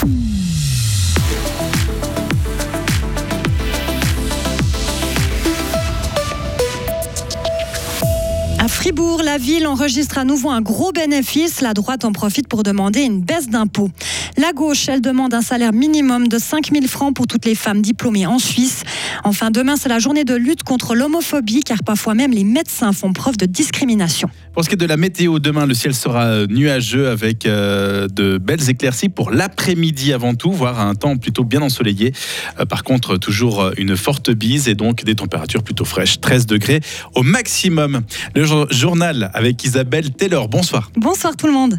Bye. Fribourg, la ville enregistre à nouveau un gros bénéfice. La droite en profite pour demander une baisse d'impôts. La gauche, elle demande un salaire minimum de 5 000 francs pour toutes les femmes diplômées en Suisse. Enfin, demain, c'est la journée de lutte contre l'homophobie, car parfois même les médecins font preuve de discrimination. Pour ce qui est de la météo, demain, le ciel sera euh, nuageux avec euh, de belles éclaircies pour l'après-midi avant tout, voire un temps plutôt bien ensoleillé. Euh, par contre, toujours une forte bise et donc des températures plutôt fraîches, 13 degrés au maximum. Le journal avec Isabelle Taylor. Bonsoir. Bonsoir tout le monde.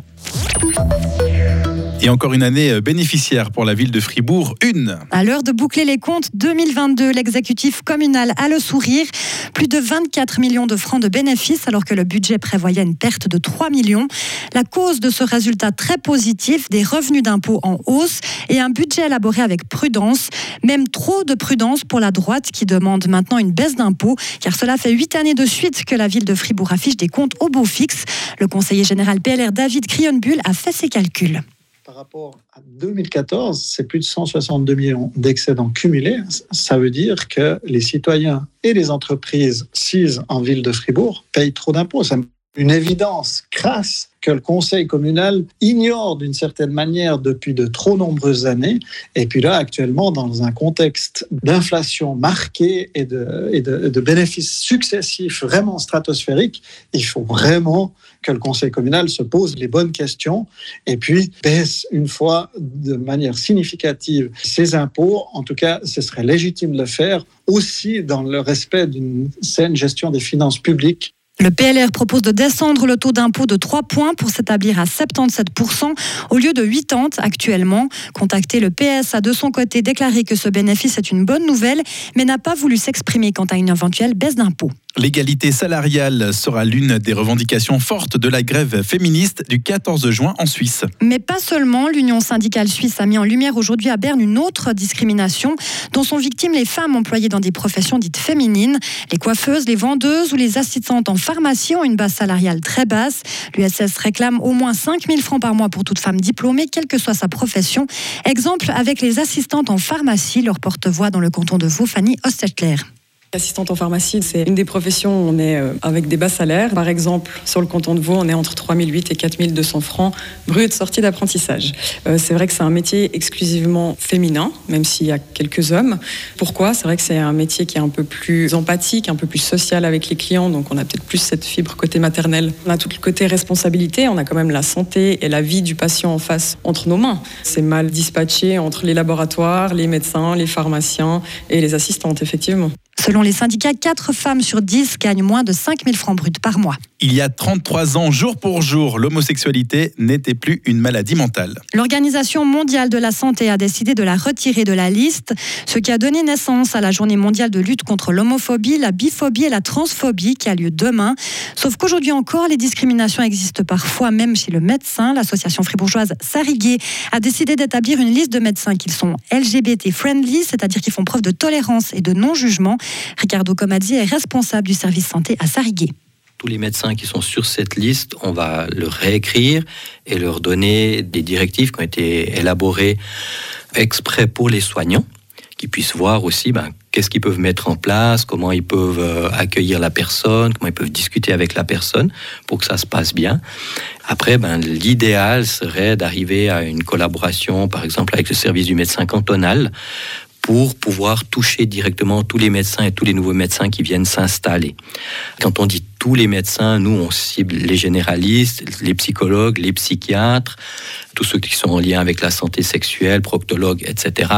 Et encore une année euh, bénéficiaire pour la ville de Fribourg, une. À l'heure de boucler les comptes 2022, l'exécutif communal a le sourire. Plus de 24 millions de francs de bénéfices alors que le budget prévoyait une perte de 3 millions. La cause de ce résultat très positif, des revenus d'impôts en hausse et un budget élaboré avec prudence, même trop de prudence pour la droite qui demande maintenant une baisse d'impôts car cela fait huit années de suite que la ville de Fribourg affiche des comptes au beau fixe. Le conseiller général PLR David Crionbull a fait ses calculs par rapport à 2014, c'est plus de 162 millions d'excédents cumulés. Ça veut dire que les citoyens et les entreprises sises en ville de Fribourg payent trop d'impôts. Une évidence crasse que le conseil communal ignore d'une certaine manière depuis de trop nombreuses années. Et puis là, actuellement, dans un contexte d'inflation marquée et de, bénéfices successifs vraiment stratosphériques, il faut vraiment que le conseil communal se pose les bonnes questions et puis baisse une fois de manière significative ses impôts. En tout cas, ce serait légitime de le faire aussi dans le respect d'une saine gestion des finances publiques le PLR propose de descendre le taux d'impôt de 3 points pour s'établir à 77% au lieu de 80 actuellement. Contacté, le PS a de son côté déclaré que ce bénéfice est une bonne nouvelle, mais n'a pas voulu s'exprimer quant à une éventuelle baisse d'impôt. L'égalité salariale sera l'une des revendications fortes de la grève féministe du 14 juin en Suisse. Mais pas seulement, l'Union syndicale suisse a mis en lumière aujourd'hui à Berne une autre discrimination dont sont victimes les femmes employées dans des professions dites féminines. Les coiffeuses, les vendeuses ou les assistantes en pharmacie ont une base salariale très basse. L'USS réclame au moins 5 000 francs par mois pour toute femme diplômée, quelle que soit sa profession. Exemple avec les assistantes en pharmacie, leur porte-voix dans le canton de Vaud, Fanny Ostetler. Assistante en pharmacie, c'est une des professions où on est euh, avec des bas salaires. Par exemple, sur le canton de Vaud, on est entre 3008 et 4200 francs brut sortie d'apprentissage. Euh, c'est vrai que c'est un métier exclusivement féminin, même s'il y a quelques hommes. Pourquoi? C'est vrai que c'est un métier qui est un peu plus empathique, un peu plus social avec les clients, donc on a peut-être plus cette fibre côté maternel. On a tout le côté responsabilité, on a quand même la santé et la vie du patient en face entre nos mains. C'est mal dispatché entre les laboratoires, les médecins, les pharmaciens et les assistantes, effectivement. Selon les syndicats, 4 femmes sur 10 gagnent moins de 5 000 francs bruts par mois. Il y a 33 ans, jour pour jour, l'homosexualité n'était plus une maladie mentale. L'Organisation mondiale de la santé a décidé de la retirer de la liste, ce qui a donné naissance à la journée mondiale de lutte contre l'homophobie, la biphobie et la transphobie qui a lieu demain. Sauf qu'aujourd'hui encore, les discriminations existent parfois même chez le médecin. L'association fribourgeoise Sariguet a décidé d'établir une liste de médecins qui sont LGBT friendly, c'est-à-dire qui font preuve de tolérance et de non-jugement. Ricardo Comazzi est responsable du service santé à Sariguet tous les médecins qui sont sur cette liste, on va leur réécrire et leur donner des directives qui ont été élaborées exprès pour les soignants, qui puissent voir aussi ben, qu'est-ce qu'ils peuvent mettre en place, comment ils peuvent euh, accueillir la personne, comment ils peuvent discuter avec la personne pour que ça se passe bien. Après, ben, l'idéal serait d'arriver à une collaboration, par exemple, avec le service du médecin cantonal, pour pouvoir toucher directement tous les médecins et tous les nouveaux médecins qui viennent s'installer. Quand on dit tous les médecins, nous, on cible les généralistes, les psychologues, les psychiatres, tous ceux qui sont en lien avec la santé sexuelle, proctologues, etc.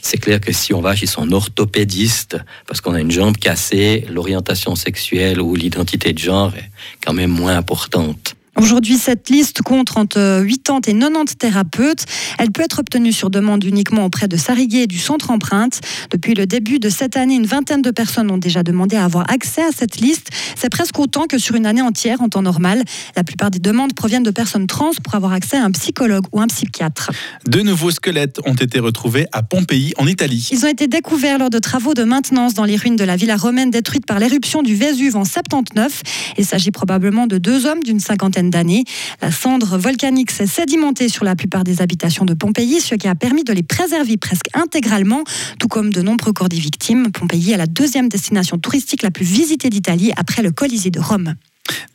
C'est clair que si on va chez son orthopédiste, parce qu'on a une jambe cassée, l'orientation sexuelle ou l'identité de genre est quand même moins importante. Aujourd'hui, cette liste compte entre 80 et 90 thérapeutes. Elle peut être obtenue sur demande uniquement auprès de Sariguet et du centre empreinte. Depuis le début de cette année, une vingtaine de personnes ont déjà demandé à avoir accès à cette liste. C'est presque autant que sur une année entière en temps normal. La plupart des demandes proviennent de personnes trans pour avoir accès à un psychologue ou un psychiatre. De nouveaux squelettes ont été retrouvés à Pompéi, en Italie. Ils ont été découverts lors de travaux de maintenance dans les ruines de la villa romaine détruite par l'éruption du Vésuve en 79. Il s'agit probablement de deux hommes d'une cinquantaine d'années. La cendre volcanique s'est sédimentée sur la plupart des habitations de Pompéi, ce qui a permis de les préserver presque intégralement, tout comme de nombreux corps des victimes. Pompéi est la deuxième destination touristique la plus visitée d'Italie après le Colisée de Rome.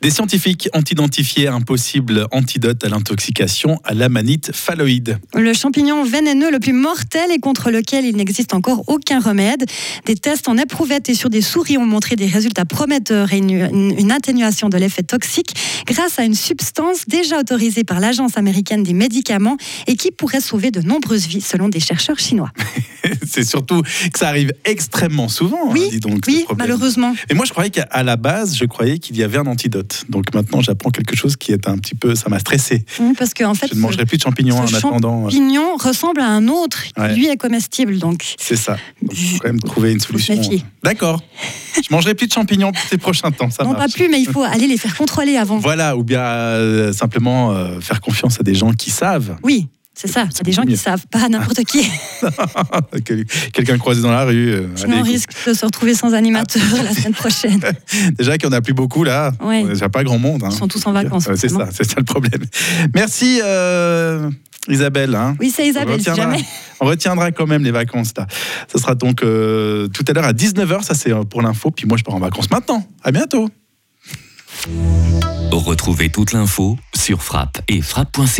Des scientifiques ont identifié un possible antidote à l'intoxication à l'amanite phalloïde. Le champignon vénéneux le plus mortel et contre lequel il n'existe encore aucun remède. Des tests en éprouvette et sur des souris ont montré des résultats prometteurs et une, une atténuation de l'effet toxique grâce à une substance déjà autorisée par l'Agence américaine des médicaments et qui pourrait sauver de nombreuses vies selon des chercheurs chinois. C'est surtout que ça arrive extrêmement souvent, hein, Oui, dis donc. oui, malheureusement. Et moi, je croyais qu'à la base, je croyais qu'il y avait un antidote. Donc maintenant, j'apprends quelque chose qui est un petit peu. Ça m'a stressé. Parce qu'en fait, Je ne mangerai plus de champignons ce en attendant. euh, champignon ressemble à un autre qui Ouais. lui est comestible. Donc, C'est ça. Il faut quand même trouver une solution. D'accord. Je mangerai plus de champignons pour ces prochains temps. Ça non, marche. pas plus, mais il faut aller les faire contrôler avant. Voilà, ou bien euh, simplement euh, faire confiance à des gens qui savent. Oui, c'est ça. Il y a des gens qui savent pas n'importe qui. Que- Quelqu'un croisé dans la rue. euh, Sinon, on allez, risque de se retrouver sans animateur la semaine prochaine. Déjà qu'il n'y en a plus beaucoup là. Ouais. Il n'y a pas grand monde. hein. Ils sont tous en vacances. C'est ça, c'est ça le problème. Merci euh, Isabelle. hein. Oui, c'est On Isabelle, si retiendra, jamais. on retiendra quand même les vacances là. Ce sera donc euh, tout à l'heure à 19h, ça c'est euh, pour l'info. Puis moi je pars en vacances maintenant. À bientôt. Retrouvez toute l'info sur frappe et frappe.ch.